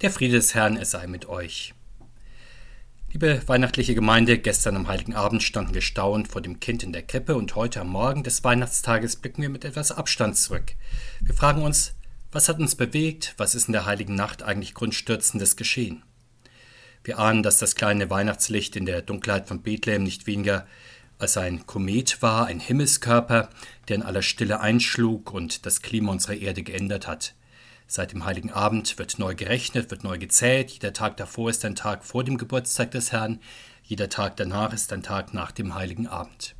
Der Friede des Herrn, er sei mit euch. Liebe weihnachtliche Gemeinde, gestern am Heiligen Abend standen wir staunend vor dem Kind in der Krippe und heute am Morgen des Weihnachtstages blicken wir mit etwas Abstand zurück. Wir fragen uns, was hat uns bewegt, was ist in der heiligen Nacht eigentlich grundstürzendes geschehen? Wir ahnen, dass das kleine Weihnachtslicht in der Dunkelheit von Bethlehem nicht weniger als ein Komet war, ein Himmelskörper, der in aller Stille einschlug und das Klima unserer Erde geändert hat. Seit dem Heiligen Abend wird neu gerechnet, wird neu gezählt. Jeder Tag davor ist ein Tag vor dem Geburtstag des Herrn. Jeder Tag danach ist ein Tag nach dem Heiligen Abend.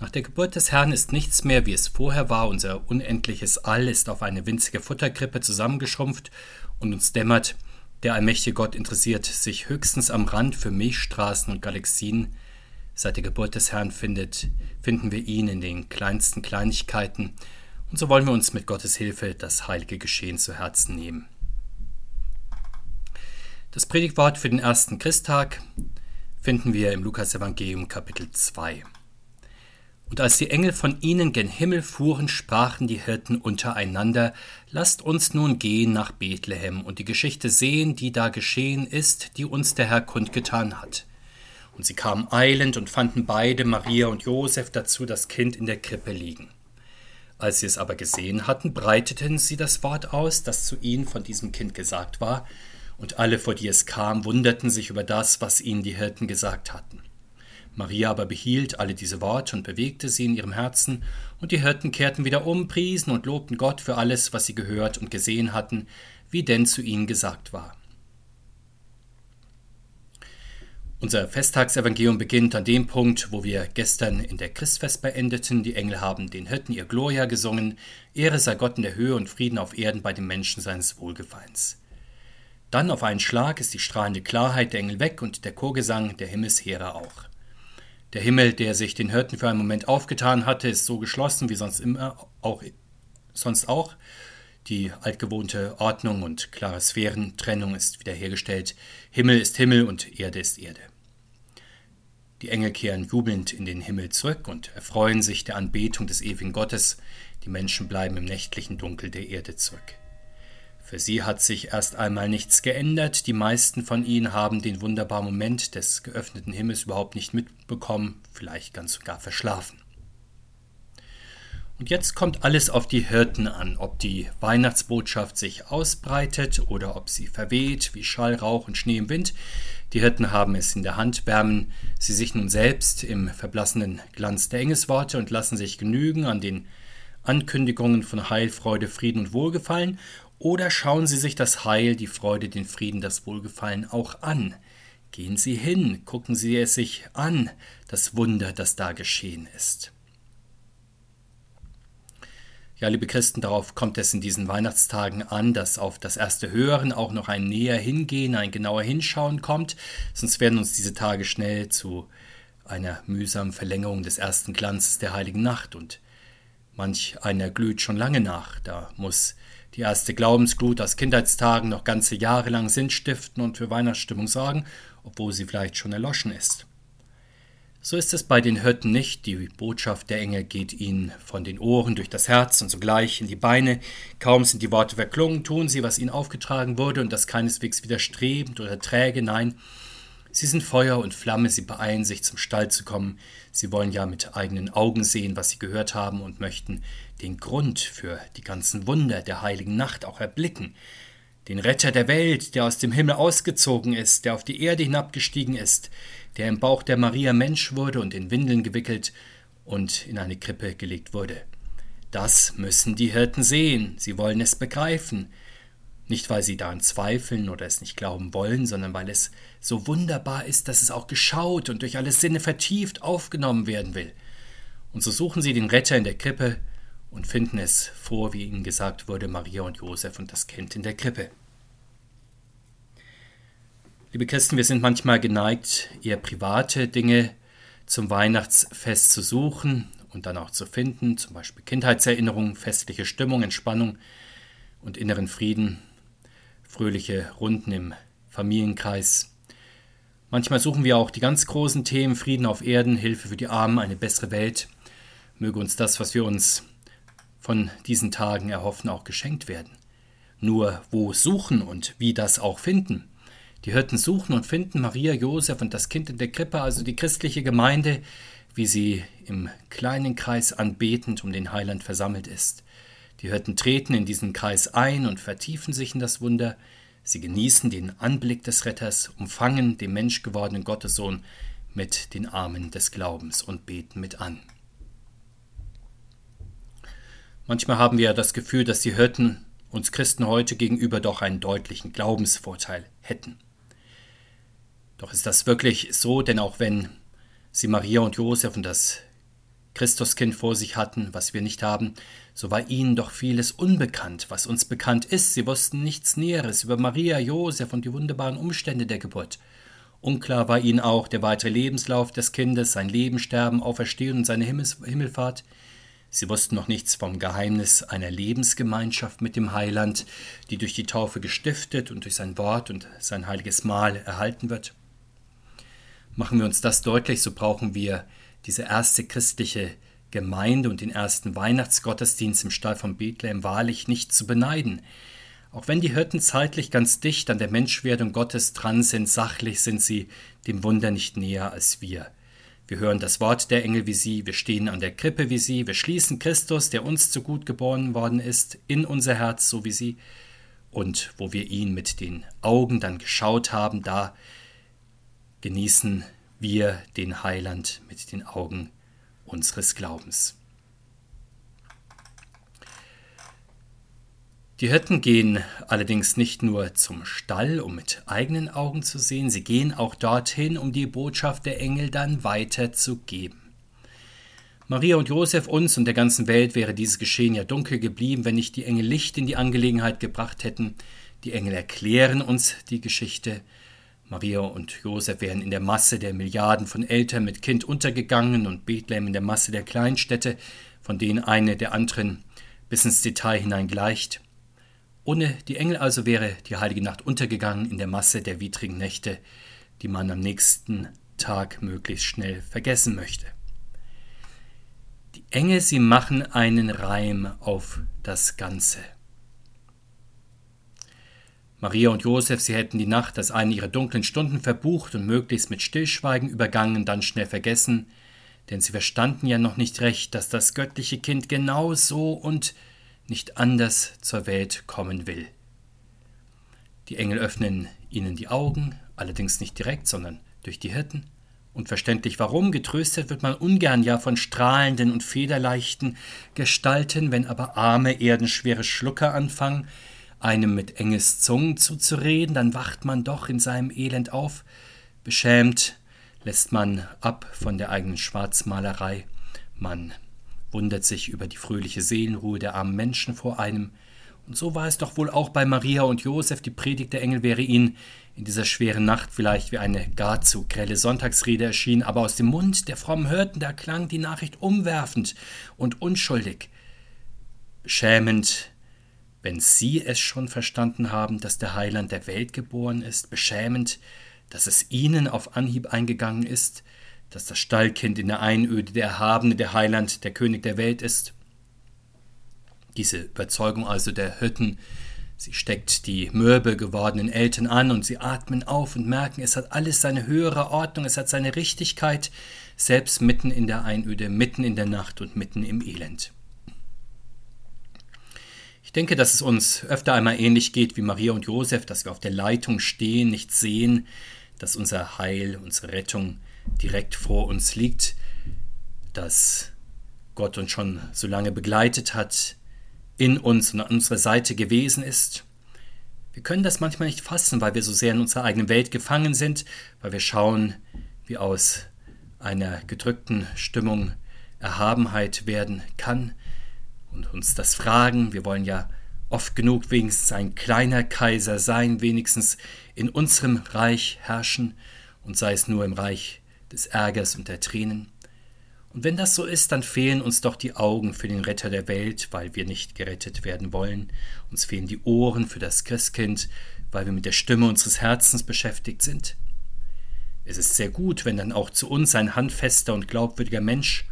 Nach der Geburt des Herrn ist nichts mehr, wie es vorher war. Unser unendliches All ist auf eine winzige Futterkrippe zusammengeschrumpft und uns dämmert, der allmächtige Gott interessiert sich höchstens am Rand für Milchstraßen und Galaxien. Seit der Geburt des Herrn findet, finden wir ihn in den kleinsten Kleinigkeiten und so wollen wir uns mit Gottes Hilfe das heilige Geschehen zu Herzen nehmen. Das Predigtwort für den ersten Christtag finden wir im Lukas-Evangelium Kapitel 2. Und als die Engel von ihnen gen Himmel fuhren, sprachen die Hirten untereinander, Lasst uns nun gehen nach Bethlehem und die Geschichte sehen, die da geschehen ist, die uns der Herr kundgetan hat. Und sie kamen eilend und fanden beide, Maria und Josef, dazu das Kind in der Krippe liegen. Als sie es aber gesehen hatten, breiteten sie das Wort aus, das zu ihnen von diesem Kind gesagt war, und alle, vor die es kam, wunderten sich über das, was ihnen die Hirten gesagt hatten. Maria aber behielt alle diese Worte und bewegte sie in ihrem Herzen, und die Hirten kehrten wieder um, priesen und lobten Gott für alles, was sie gehört und gesehen hatten, wie denn zu ihnen gesagt war. Unser Festtagsevangelium beginnt an dem Punkt, wo wir gestern in der Christfest beendeten. Die Engel haben den Hirten ihr Gloria gesungen. Ehre sei Gott in der Höhe und Frieden auf Erden bei den Menschen seines Wohlgefallens. Dann auf einen Schlag ist die strahlende Klarheit der Engel weg und der Chorgesang der Himmelsheere auch. Der Himmel, der sich den Hirten für einen Moment aufgetan hatte, ist so geschlossen wie sonst immer auch sonst auch. Die altgewohnte Ordnung und klare Sphärentrennung ist wiederhergestellt. Himmel ist Himmel und Erde ist Erde. Die Engel kehren jubelnd in den Himmel zurück und erfreuen sich der Anbetung des ewigen Gottes. Die Menschen bleiben im nächtlichen Dunkel der Erde zurück. Für sie hat sich erst einmal nichts geändert. Die meisten von ihnen haben den wunderbaren Moment des geöffneten Himmels überhaupt nicht mitbekommen, vielleicht ganz sogar verschlafen. Und jetzt kommt alles auf die Hirten an, ob die Weihnachtsbotschaft sich ausbreitet oder ob sie verweht wie Schall, Rauch und Schnee im Wind. Die Hirten haben es in der Hand, wärmen sie sich nun selbst im verblassenen Glanz der Engesworte und lassen sich genügen an den Ankündigungen von Heil, Freude, Frieden und Wohlgefallen, oder schauen sie sich das Heil, die Freude, den Frieden, das Wohlgefallen auch an. Gehen Sie hin, gucken Sie es sich an, das Wunder, das da geschehen ist. Ja, liebe Christen, darauf kommt es in diesen Weihnachtstagen an, dass auf das erste Hören auch noch ein näher Hingehen, ein genauer Hinschauen kommt, sonst werden uns diese Tage schnell zu einer mühsamen Verlängerung des ersten Glanzes der heiligen Nacht. Und manch einer glüht schon lange nach, da muss die erste Glaubensglut aus Kindheitstagen noch ganze Jahre lang Sinn stiften und für Weihnachtsstimmung sorgen, obwohl sie vielleicht schon erloschen ist. So ist es bei den Hirten nicht. Die Botschaft der Engel geht ihnen von den Ohren durch das Herz und sogleich in die Beine. Kaum sind die Worte verklungen, tun sie, was ihnen aufgetragen wurde, und das keineswegs widerstrebend oder träge, nein, sie sind Feuer und Flamme, sie beeilen sich, zum Stall zu kommen. Sie wollen ja mit eigenen Augen sehen, was sie gehört haben, und möchten den Grund für die ganzen Wunder der heiligen Nacht auch erblicken. Den Retter der Welt, der aus dem Himmel ausgezogen ist, der auf die Erde hinabgestiegen ist, der im Bauch der Maria Mensch wurde und in Windeln gewickelt und in eine Krippe gelegt wurde. Das müssen die Hirten sehen, sie wollen es begreifen, nicht weil sie daran zweifeln oder es nicht glauben wollen, sondern weil es so wunderbar ist, dass es auch geschaut und durch alle Sinne vertieft aufgenommen werden will. Und so suchen sie den Retter in der Krippe und finden es vor, wie ihnen gesagt wurde, Maria und Josef und das Kind in der Krippe. Liebe Christen, wir sind manchmal geneigt, eher private Dinge zum Weihnachtsfest zu suchen und dann auch zu finden, zum Beispiel Kindheitserinnerungen, festliche Stimmung, Entspannung und inneren Frieden, fröhliche Runden im Familienkreis. Manchmal suchen wir auch die ganz großen Themen Frieden auf Erden, Hilfe für die Armen, eine bessere Welt. Möge uns das, was wir uns von diesen Tagen erhoffen, auch geschenkt werden. Nur wo suchen und wie das auch finden. Die Hirten suchen und finden Maria, Josef und das Kind in der Krippe, also die christliche Gemeinde, wie sie im kleinen Kreis anbetend um den Heiland versammelt ist. Die Hirten treten in diesen Kreis ein und vertiefen sich in das Wunder. Sie genießen den Anblick des Retters, umfangen den menschgewordenen Gottessohn mit den Armen des Glaubens und beten mit an. Manchmal haben wir das Gefühl, dass die Hirten uns Christen heute gegenüber doch einen deutlichen Glaubensvorteil hätten. Doch ist das wirklich so, denn auch wenn sie Maria und Josef und das Christuskind vor sich hatten, was wir nicht haben, so war ihnen doch vieles unbekannt, was uns bekannt ist. Sie wussten nichts Näheres über Maria, Josef und die wunderbaren Umstände der Geburt. Unklar war ihnen auch der weitere Lebenslauf des Kindes, sein Leben, Sterben, Auferstehen und seine Himmels Himmelfahrt. Sie wussten noch nichts vom Geheimnis einer Lebensgemeinschaft mit dem Heiland, die durch die Taufe gestiftet und durch sein Wort und sein heiliges Mahl erhalten wird. Machen wir uns das deutlich, so brauchen wir diese erste christliche Gemeinde und den ersten Weihnachtsgottesdienst im Stall von Bethlehem wahrlich nicht zu beneiden. Auch wenn die Hirten zeitlich ganz dicht an der Menschwerdung Gottes dran sind, sachlich sind sie dem Wunder nicht näher als wir. Wir hören das Wort der Engel wie sie, wir stehen an der Krippe wie sie, wir schließen Christus, der uns zu gut geboren worden ist, in unser Herz so wie sie. Und wo wir ihn mit den Augen dann geschaut haben, da genießen wir den Heiland mit den Augen unseres Glaubens. Die Hirten gehen allerdings nicht nur zum Stall, um mit eigenen Augen zu sehen, sie gehen auch dorthin, um die Botschaft der Engel dann weiterzugeben. Maria und Josef, uns und der ganzen Welt wäre dieses Geschehen ja dunkel geblieben, wenn nicht die Engel Licht in die Angelegenheit gebracht hätten. Die Engel erklären uns die Geschichte, Maria und Josef wären in der Masse der Milliarden von Eltern mit Kind untergegangen und Bethlehem in der Masse der Kleinstädte, von denen eine der anderen bis ins Detail hinein gleicht. Ohne die Engel also wäre die heilige Nacht untergegangen in der Masse der widrigen Nächte, die man am nächsten Tag möglichst schnell vergessen möchte. Die Engel, sie machen einen Reim auf das Ganze. Maria und Josef, sie hätten die Nacht als eine ihrer dunklen Stunden verbucht und möglichst mit Stillschweigen übergangen, dann schnell vergessen, denn sie verstanden ja noch nicht recht, dass das göttliche Kind genau so und nicht anders zur Welt kommen will. Die Engel öffnen ihnen die Augen, allerdings nicht direkt, sondern durch die Hirten. Und verständlich warum, getröstet wird man ungern ja von strahlenden und federleichten Gestalten, wenn aber arme, erdenschwere Schlucker anfangen, einem mit enges Zungen zuzureden, dann wacht man doch in seinem Elend auf, beschämt lässt man ab von der eigenen Schwarzmalerei, man wundert sich über die fröhliche Seelenruhe der armen Menschen vor einem, und so war es doch wohl auch bei Maria und Josef, die Predigt der Engel wäre ihnen in dieser schweren Nacht vielleicht wie eine gar zu grelle Sonntagsrede erschienen, aber aus dem Mund der frommen Hirten, da klang die Nachricht umwerfend und unschuldig. Beschämend wenn Sie es schon verstanden haben, dass der Heiland der Welt geboren ist, beschämend, dass es Ihnen auf Anhieb eingegangen ist, dass das Stallkind in der Einöde der Erhabene, der Heiland, der König der Welt ist. Diese Überzeugung also der Hütten, sie steckt die mürbe gewordenen Eltern an und sie atmen auf und merken, es hat alles seine höhere Ordnung, es hat seine Richtigkeit, selbst mitten in der Einöde, mitten in der Nacht und mitten im Elend. Ich denke, dass es uns öfter einmal ähnlich geht wie Maria und Josef, dass wir auf der Leitung stehen, nicht sehen, dass unser Heil, unsere Rettung direkt vor uns liegt, dass Gott uns schon so lange begleitet hat, in uns und an unserer Seite gewesen ist. Wir können das manchmal nicht fassen, weil wir so sehr in unserer eigenen Welt gefangen sind, weil wir schauen, wie aus einer gedrückten Stimmung Erhabenheit werden kann, und uns das fragen. Wir wollen ja oft genug wenigstens ein kleiner Kaiser sein, wenigstens in unserem Reich herrschen und sei es nur im Reich des Ärgers und der Tränen. Und wenn das so ist, dann fehlen uns doch die Augen für den Retter der Welt, weil wir nicht gerettet werden wollen. Uns fehlen die Ohren für das Christkind, weil wir mit der Stimme unseres Herzens beschäftigt sind. Es ist sehr gut, wenn dann auch zu uns ein handfester und glaubwürdiger Mensch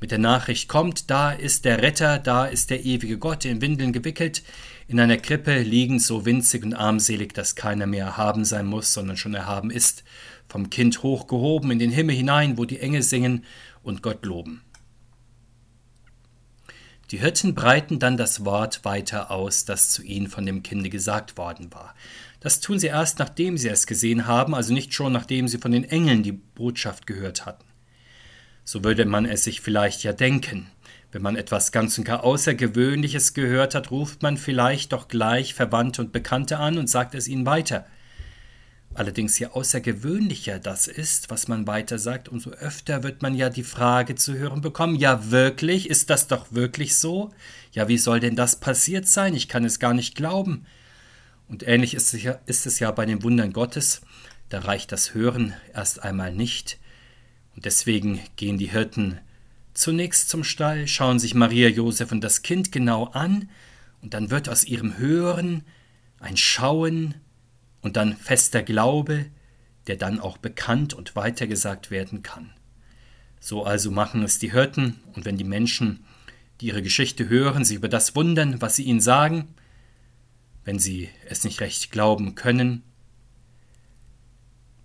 mit der Nachricht kommt, da ist der Retter, da ist der ewige Gott, in Windeln gewickelt, in einer Krippe liegend so winzig und armselig, dass keiner mehr erhaben sein muss, sondern schon erhaben ist, vom Kind hochgehoben in den Himmel hinein, wo die Engel singen und Gott loben. Die Hirten breiten dann das Wort weiter aus, das zu ihnen von dem Kinde gesagt worden war. Das tun sie erst, nachdem sie es gesehen haben, also nicht schon nachdem sie von den Engeln die Botschaft gehört hatten. So würde man es sich vielleicht ja denken. Wenn man etwas ganz und gar Außergewöhnliches gehört hat, ruft man vielleicht doch gleich Verwandte und Bekannte an und sagt es ihnen weiter. Allerdings je außergewöhnlicher das ist, was man weiter sagt, umso öfter wird man ja die Frage zu hören bekommen, ja wirklich, ist das doch wirklich so? Ja, wie soll denn das passiert sein? Ich kann es gar nicht glauben. Und ähnlich ist es ja, ist es ja bei den Wundern Gottes, da reicht das Hören erst einmal nicht, und deswegen gehen die Hirten zunächst zum Stall, schauen sich Maria, Josef und das Kind genau an, und dann wird aus ihrem Hören ein Schauen und dann fester Glaube, der dann auch bekannt und weitergesagt werden kann. So also machen es die Hirten, und wenn die Menschen, die ihre Geschichte hören, sich über das wundern, was sie ihnen sagen, wenn sie es nicht recht glauben können,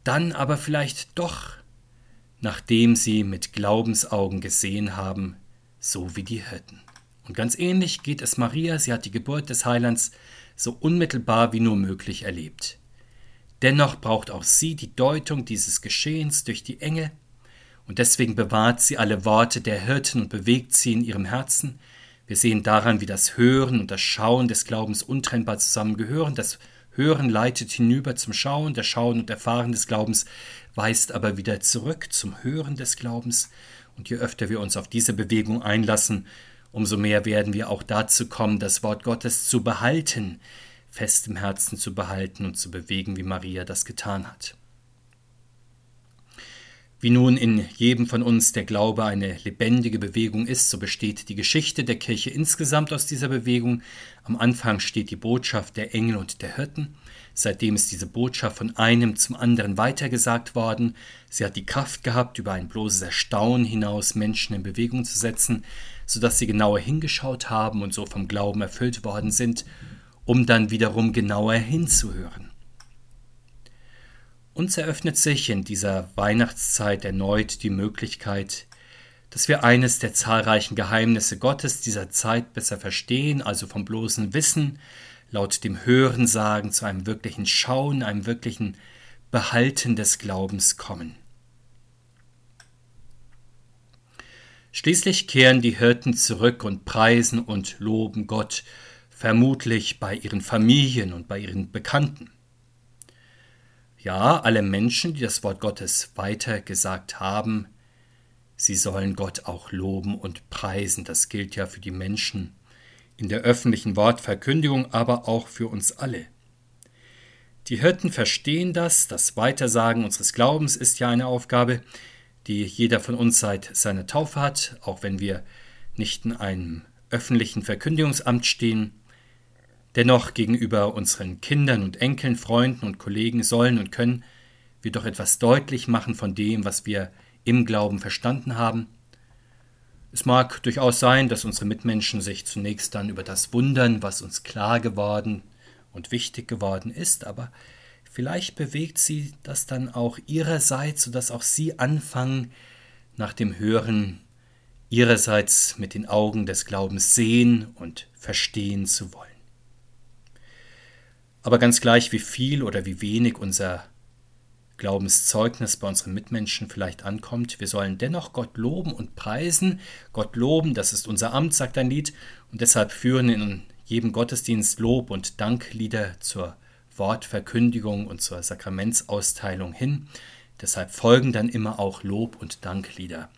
dann aber vielleicht doch nachdem sie mit Glaubensaugen gesehen haben, so wie die Hirten. Und ganz ähnlich geht es Maria, sie hat die Geburt des Heilands so unmittelbar wie nur möglich erlebt. Dennoch braucht auch sie die Deutung dieses Geschehens durch die Engel, und deswegen bewahrt sie alle Worte der Hirten und bewegt sie in ihrem Herzen. Wir sehen daran, wie das Hören und das Schauen des Glaubens untrennbar zusammengehören. Das Hören leitet hinüber zum Schauen, das Schauen und Erfahren des Glaubens weist aber wieder zurück zum Hören des Glaubens, und je öfter wir uns auf diese Bewegung einlassen, umso mehr werden wir auch dazu kommen, das Wort Gottes zu behalten, fest im Herzen zu behalten und zu bewegen, wie Maria das getan hat. Wie nun in jedem von uns der Glaube eine lebendige Bewegung ist, so besteht die Geschichte der Kirche insgesamt aus dieser Bewegung. Am Anfang steht die Botschaft der Engel und der Hirten. Seitdem ist diese Botschaft von einem zum anderen weitergesagt worden. Sie hat die Kraft gehabt, über ein bloßes Erstaunen hinaus Menschen in Bewegung zu setzen, sodass sie genauer hingeschaut haben und so vom Glauben erfüllt worden sind, um dann wiederum genauer hinzuhören. Uns eröffnet sich in dieser Weihnachtszeit erneut die Möglichkeit, dass wir eines der zahlreichen Geheimnisse Gottes dieser Zeit besser verstehen, also vom bloßen Wissen, laut dem Hörensagen zu einem wirklichen Schauen, einem wirklichen Behalten des Glaubens kommen. Schließlich kehren die Hirten zurück und preisen und loben Gott, vermutlich bei ihren Familien und bei ihren Bekannten. Ja, alle Menschen, die das Wort Gottes weitergesagt haben, sie sollen Gott auch loben und preisen. Das gilt ja für die Menschen, in der öffentlichen Wortverkündigung, aber auch für uns alle. Die Hirten verstehen das, das Weitersagen unseres Glaubens ist ja eine Aufgabe, die jeder von uns seit seiner Taufe hat, auch wenn wir nicht in einem öffentlichen Verkündigungsamt stehen. Dennoch gegenüber unseren Kindern und Enkeln, Freunden und Kollegen sollen und können wir doch etwas deutlich machen von dem, was wir im Glauben verstanden haben es mag durchaus sein, dass unsere Mitmenschen sich zunächst dann über das wundern, was uns klar geworden und wichtig geworden ist, aber vielleicht bewegt sie das dann auch ihrerseits, sodass auch sie anfangen, nach dem Hören ihrerseits mit den Augen des Glaubens sehen und verstehen zu wollen. Aber ganz gleich, wie viel oder wie wenig unser Glaubenszeugnis bei unseren Mitmenschen vielleicht ankommt. Wir sollen dennoch Gott loben und preisen. Gott loben, das ist unser Amt, sagt ein Lied. Und deshalb führen in jedem Gottesdienst Lob und Danklieder zur Wortverkündigung und zur Sakramentsausteilung hin. Deshalb folgen dann immer auch Lob und Danklieder.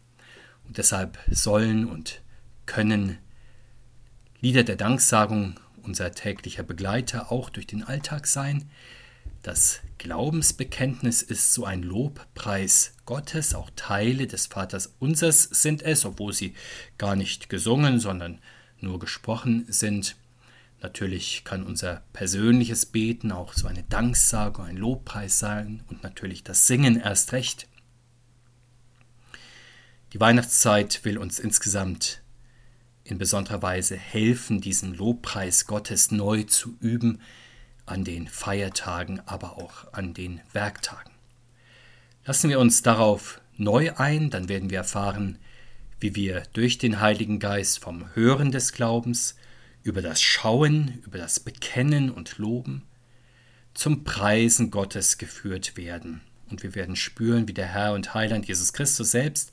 Und deshalb sollen und können Lieder der Danksagung unser täglicher Begleiter auch durch den Alltag sein. Das Glaubensbekenntnis ist so ein Lobpreis Gottes, auch Teile des Vaters Unsers sind es, obwohl sie gar nicht gesungen, sondern nur gesprochen sind. Natürlich kann unser persönliches Beten auch so eine Danksage, ein Lobpreis sein und natürlich das Singen erst recht. Die Weihnachtszeit will uns insgesamt in besonderer Weise helfen, diesen Lobpreis Gottes neu zu üben, an den Feiertagen, aber auch an den Werktagen. Lassen wir uns darauf neu ein, dann werden wir erfahren, wie wir durch den Heiligen Geist vom Hören des Glaubens, über das Schauen, über das Bekennen und Loben zum Preisen Gottes geführt werden. Und wir werden spüren, wie der Herr und Heiland Jesus Christus selbst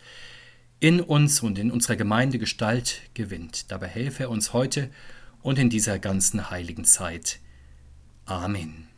in uns und in unserer Gemeinde Gestalt gewinnt. Dabei helfe er uns heute und in dieser ganzen heiligen Zeit. Amen.